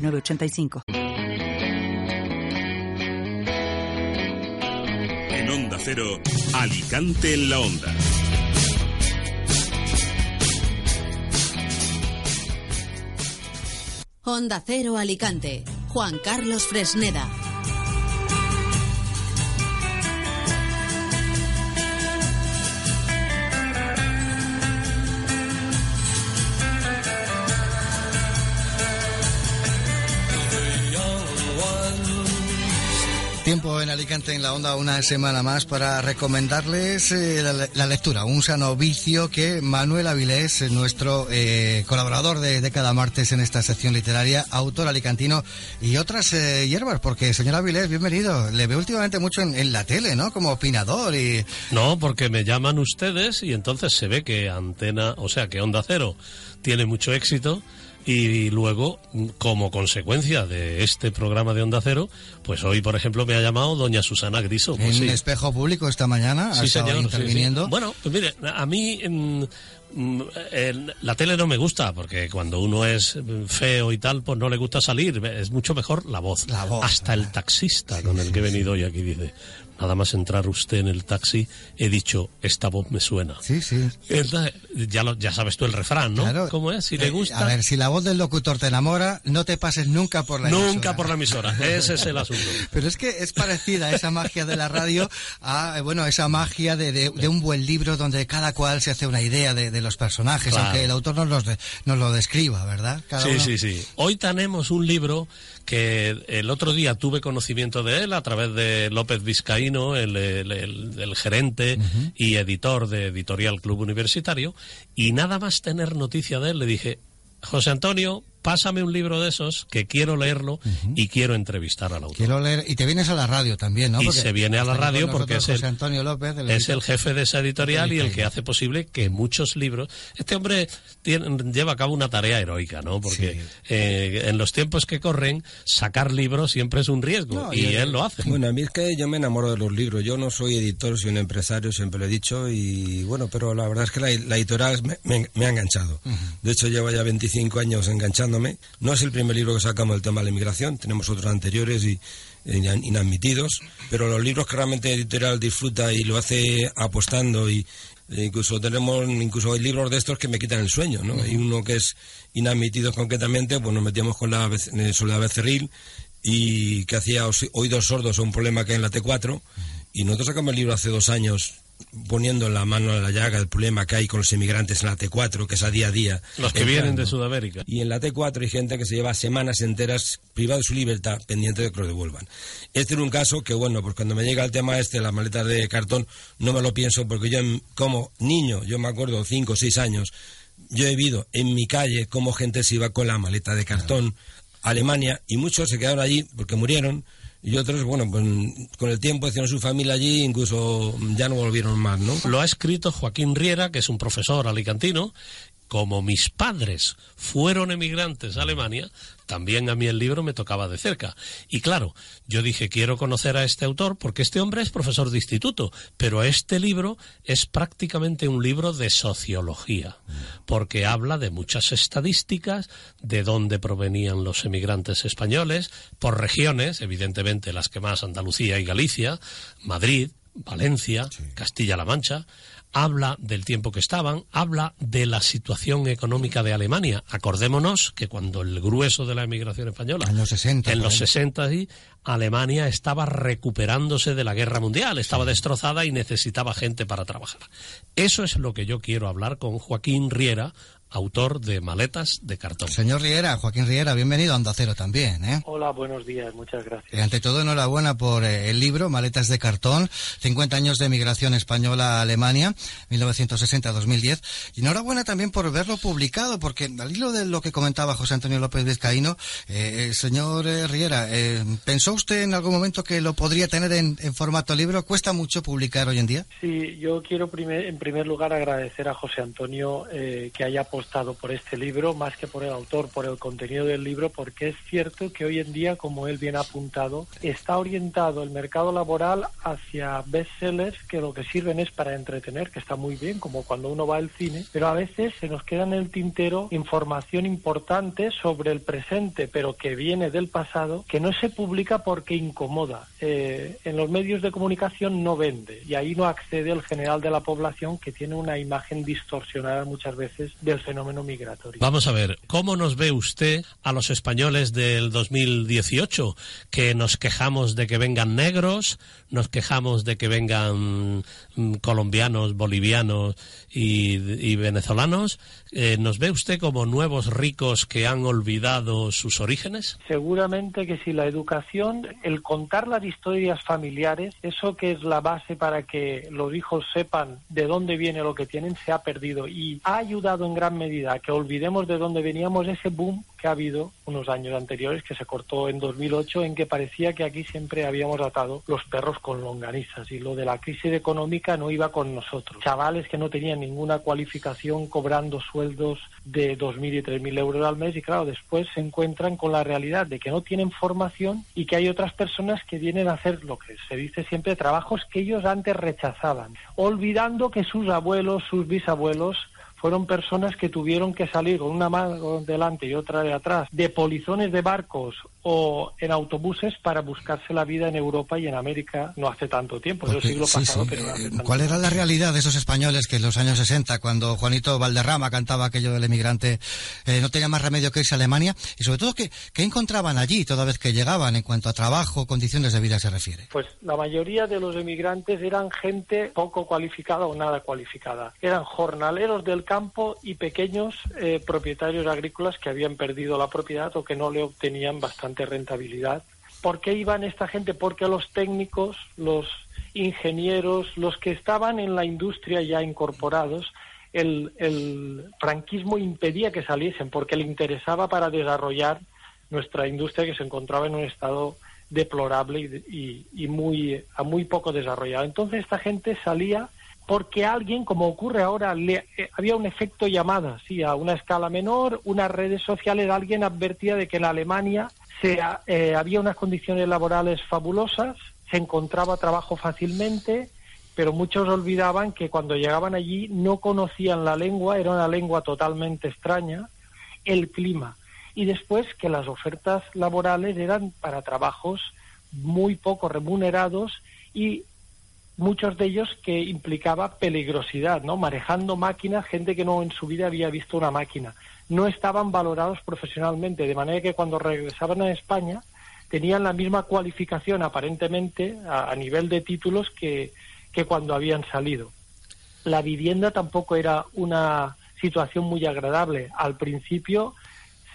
906985. En Onda Cero, Alicante en la Onda. Onda Cero Alicante. Juan Carlos Fresneda. Tiempo en Alicante en la onda una semana más para recomendarles eh, la, la lectura, un sano vicio que Manuel Avilés, eh, nuestro eh, colaborador de, de cada martes en esta sección literaria, autor alicantino y otras eh, hierbas, porque señor Avilés, bienvenido. Le veo últimamente mucho en, en la tele, ¿no? Como opinador y... No, porque me llaman ustedes y entonces se ve que Antena, o sea, que Onda Cero tiene mucho éxito y luego, como consecuencia de este programa de Onda Cero, pues hoy, por ejemplo, me ha llamado doña Susana Griso. Pues en sí. espejo público esta mañana, ha Sí, estado señor, sí. Bueno, pues mire, a mí mm, mm, el- la tele no me gusta, porque cuando uno es mm, feo y tal, pues no le gusta salir. Es mucho mejor la voz. La voz, Hasta el taxista con el que he venido hoy aquí dice, nada más entrar usted en el taxi, he dicho, esta voz me suena. Sí, sí. Entonces, Ya, lo- ya sabes tú el refrán, ¿no? Claro. ¿Cómo es? Si le Eh, gusta... A ver, si la voz del locutor te enamora, no te pases nunca por la Nunca emisora. por la emisora. Ese es el asunto. Pero es que es parecida esa magia de la radio a, eh, bueno, esa magia de, de- de un buen libro donde cada cual se hace una idea de, de los personajes, Claro. aunque el autor nos, los de- nos lo describa, ¿verdad? Cada Sí, uno- sí, sí. Hoy tenemos un libro que el otro día tuve conocimiento de él a través de López Vizcaíno, el, el- el- el gerente y editor de Editorial Club Universitario, y nada más tener noticia de él le dije, José Antonio, pásame un libro de esos que quiero leerlo y quiero entrevistar al autor. Quiero leer, y te vienes a la radio también, ¿no? Y Porque se viene a la radio porque es el- Antonio López, el es el jefe de esa editorial y el que hace posible que muchos libros. Este hombre tiene- lleva a cabo una tarea heroica, ¿no? Porque Sí. eh, en los tiempos que corren, sacar libros siempre es un riesgo No, y él lo hace. Bueno, a mí es que yo me enamoro de los libros. Yo no soy editor, soy un empresario, siempre lo he dicho. Y bueno, pero la verdad es que la, la editorial me, me- me ha enganchado. De hecho, llevo ya 25 años No es el primer libro que sacamos del tema de la inmigración. Tenemos otros anteriores y e inadmitidos. Pero los libros que realmente editorial disfruta y lo hace apostando y e incluso tenemos incluso hay libros de estos que me quitan el sueño, ¿no? Hay uno que es inadmitidos concretamente, pues nos metíamos con la Soledad Becerril y que hacía os- oídos sordos a un problema que hay en la T4 y nosotros sacamos el libro hace dos años poniendo la mano en la llaga el problema que hay con los inmigrantes en la T4 que es a día a día Los que entrando. vienen de Sudamérica. y en la T4 hay gente que se lleva semanas enteras privada de su libertad pendiente de que lo devuelvan este era un caso que bueno pues cuando me llega el tema este las maletas de cartón no me lo pienso porque yo como niño yo me acuerdo cinco o seis años yo he vivido en mi calle cómo gente se iba con la maleta de cartón a Alemania y muchos se quedaron allí porque murieron y otros, bueno, pues con el tiempo hicieron su familia allí, incluso ya no volvieron más, ¿no? Lo ha escrito Joaquín Riera, que es un profesor alicantino. Como mis padres fueron emigrantes a Alemania, también a mí el libro me tocaba de cerca. Y claro, yo dije, quiero conocer a este autor porque este hombre es profesor de instituto, pero este libro es prácticamente un libro de sociología, porque habla de muchas estadísticas, de dónde provenían los emigrantes españoles, por regiones, evidentemente las que más Andalucía y Galicia, Madrid, Valencia, Castilla-La Mancha, habla del tiempo que estaban, habla de la situación económica de Alemania. Acordémonos que cuando el grueso de la emigración española, En los 60, en los ahí. 60 y Alemania estaba recuperándose de la guerra mundial, estaba destrozada y necesitaba gente para trabajar. Eso es lo que yo quiero hablar con Joaquín Riera, autor de Maletas de Cartón. Señor Riera, Joaquín Riera, bienvenido a Onda Cero también. ¿eh? Hola, buenos días, muchas gracias. Eh, ante todo, enhorabuena por eh, el libro Maletas de Cartón, 50 años de migración española a Alemania, 1960-2010. Y enhorabuena también por verlo publicado, porque al hilo de lo que comentaba José Antonio López Vizcaíno, eh, señor Riera, ¿pensó usted en algún momento que lo podría tener en, en, formato libro? ¿Cuesta mucho publicar hoy en día? Sí, yo quiero primer, en primer lugar agradecer a José Antonio que haya apostado por este libro, más que por el autor, por el contenido del libro, porque es cierto que hoy en día, como él bien ha apuntado, está orientado el mercado laboral hacia bestsellers que lo que sirven es para entretener, que está muy bien, como cuando uno va al cine, pero a veces se nos queda en el tintero información importante sobre el presente, pero que viene del pasado, que no se publica porque incomoda. Eh, en los medios de comunicación no vende y ahí no accede el general de la población que tiene una imagen distorsionada muchas veces del fenómeno migratorio. Vamos a ver, ¿cómo nos ve usted a los españoles del 2018? Que nos quejamos de que vengan negros, nos quejamos de que vengan mm, colombianos, bolivianos y, venezolanos. Eh, ¿Nos ve usted como nuevos ricos que han olvidado sus orígenes? Seguramente que si la educación, el contar las historias familiares, eso que es la base para que los hijos sepan de dónde viene lo que tienen, se ha perdido y ha ayudado en gran medida que olvidemos de dónde veníamos ese boom que ha habido unos años anteriores, que se cortó en 2008, en que parecía que aquí siempre habíamos atado los perros con longanizas y lo de la crisis económica no iba con nosotros. Chavales que no tenían ninguna cualificación cobrando sueldos de 2.000 y 3.000 euros al mes y claro, después se encuentran con la realidad de que no tienen formación y que hay otras personas que vienen a hacer lo que se dice siempre, trabajos que ellos antes rechazaban, olvidando que sus abuelos, sus bisabuelos fueron personas que tuvieron que salir con una mano delante y otra de atrás de polizones de barcos o en autobuses para buscarse la vida en Europa y en América no hace tanto tiempo, es el siglo pasado. Pero eh, ¿Cuál era la realidad de esos españoles que en los años 60, cuando Juanito Valderrama cantaba aquello del emigrante, eh, no tenía más remedio que irse a Alemania? Y sobre todo, ¿qué, ¿qué encontraban allí toda vez que llegaban en cuanto a trabajo, condiciones de vida se refiere? Pues la mayoría de los emigrantes eran gente poco cualificada o nada cualificada. Eran jornaleros del campo y pequeños eh, propietarios agrícolas que habían perdido la propiedad o que no le obtenían bastante rentabilidad. ¿Por qué iban esta gente? Porque los técnicos, los ingenieros, los que estaban en la industria ya incorporados, el, franquismo impedía que saliesen porque le interesaba para desarrollar nuestra industria que se encontraba en un estado deplorable y, muy, a muy poco desarrollado. Entonces esta gente salía porque alguien, como ocurre ahora, le, eh, había un efecto llamada, sí, a una escala menor, unas redes sociales, alguien advertía de que en Alemania eh, había unas condiciones laborales fabulosas, se encontraba trabajo fácilmente, pero muchos olvidaban que cuando llegaban allí no conocían la lengua, era una lengua totalmente extraña, el clima, y después que las ofertas laborales eran para trabajos muy poco remunerados y muchos de ellos que implicaba peligrosidad, ¿no? Manejando máquinas, gente que no en su vida había visto una máquina no estaban valorados profesionalmente, de manera que cuando regresaban a España tenían la misma cualificación aparentemente a, nivel de títulos que, que cuando habían salido. La vivienda tampoco era una situación muy agradable. Al principio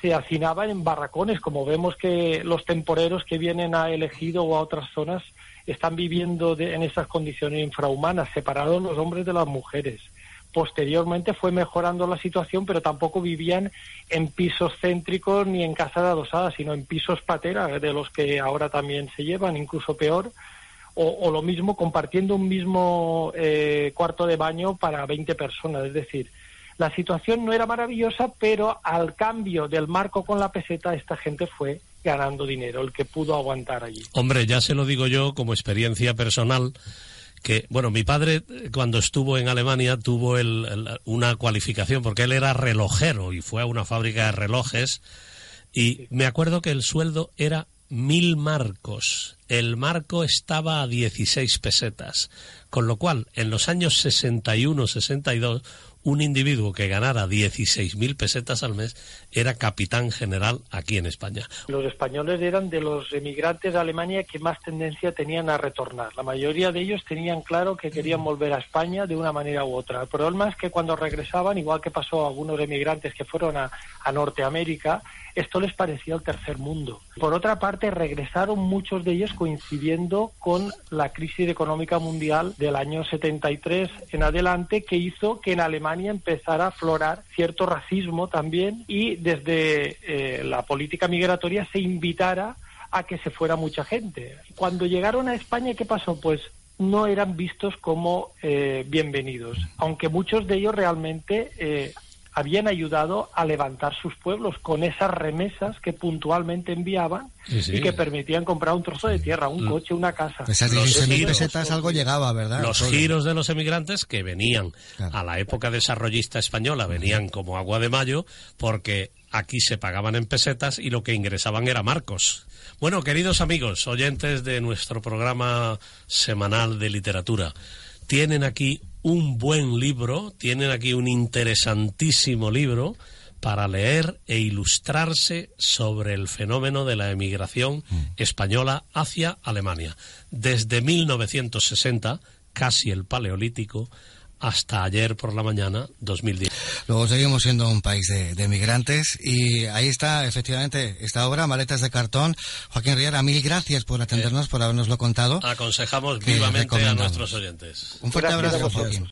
se hacinaban en barracones, como vemos que los temporeros que vienen a Elegido o a otras zonas están viviendo en esas condiciones infrahumanas, separados los hombres de las mujeres posteriormente fue mejorando la situación, pero tampoco vivían en pisos céntricos ni en casas adosadas, sino en pisos patera, de los que ahora también se llevan, incluso peor, o, lo mismo compartiendo un mismo eh, cuarto de baño para 20 personas. Es decir, la situación no era maravillosa, pero al cambio del marco con la peseta, esta gente fue ganando dinero, el que pudo aguantar allí. Hombre, ya se lo digo yo como experiencia personal que, bueno, mi padre cuando estuvo en Alemania tuvo una cualificación porque él era relojero y fue a una fábrica de relojes y me acuerdo que el sueldo era mil marcos. El marco estaba a 16 pesetas. Con lo cual, en los años 61-62, un individuo que ganara 16.000 pesetas al mes era capitán general aquí en España. Los españoles eran de los emigrantes de Alemania que más tendencia tenían a retornar. La mayoría de ellos tenían claro que querían volver a España de una manera u otra. El problema es que cuando regresaban, igual que pasó a algunos emigrantes que fueron a, a Norteamérica, esto les parecía el tercer mundo. Por otra parte, regresaron muchos de ellos coincidiendo con la crisis económica mundial del año 73 en adelante, que hizo que en Alemania empezara a aflorar cierto racismo también y desde eh, la política migratoria se invitara a que se fuera mucha gente. Cuando llegaron a España, ¿qué pasó? Pues no eran vistos como eh, bienvenidos, aunque muchos de ellos realmente eh, habían ayudado a levantar sus pueblos con esas remesas que puntualmente enviaban Sí, sí. y que permitían comprar un trozo de tierra, un coche, una casa. Esas Los 16.000 giros, pesetas algo llegaba, ¿verdad? Los Todo. giros de los emigrantes que venían Claro. a la época desarrollista española, venían como agua de mayo, porque aquí se pagaban en pesetas y lo que ingresaban era marcos. Bueno, queridos amigos, oyentes de nuestro programa semanal de literatura, tienen aquí un buen libro, tienen aquí un interesantísimo libro para leer e ilustrarse sobre el fenómeno de la emigración española hacia Alemania. Desde 1960, casi el Paleolítico, hasta ayer por la mañana, 2010. Luego seguimos siendo un país de, de migrantes y ahí está efectivamente esta obra, Maletas de Cartón. Joaquín Riera, mil gracias por atendernos, por habernoslo contado. Aconsejamos vivamente a nuestros oyentes. Un fuerte Gracias abrazo. Joaquín.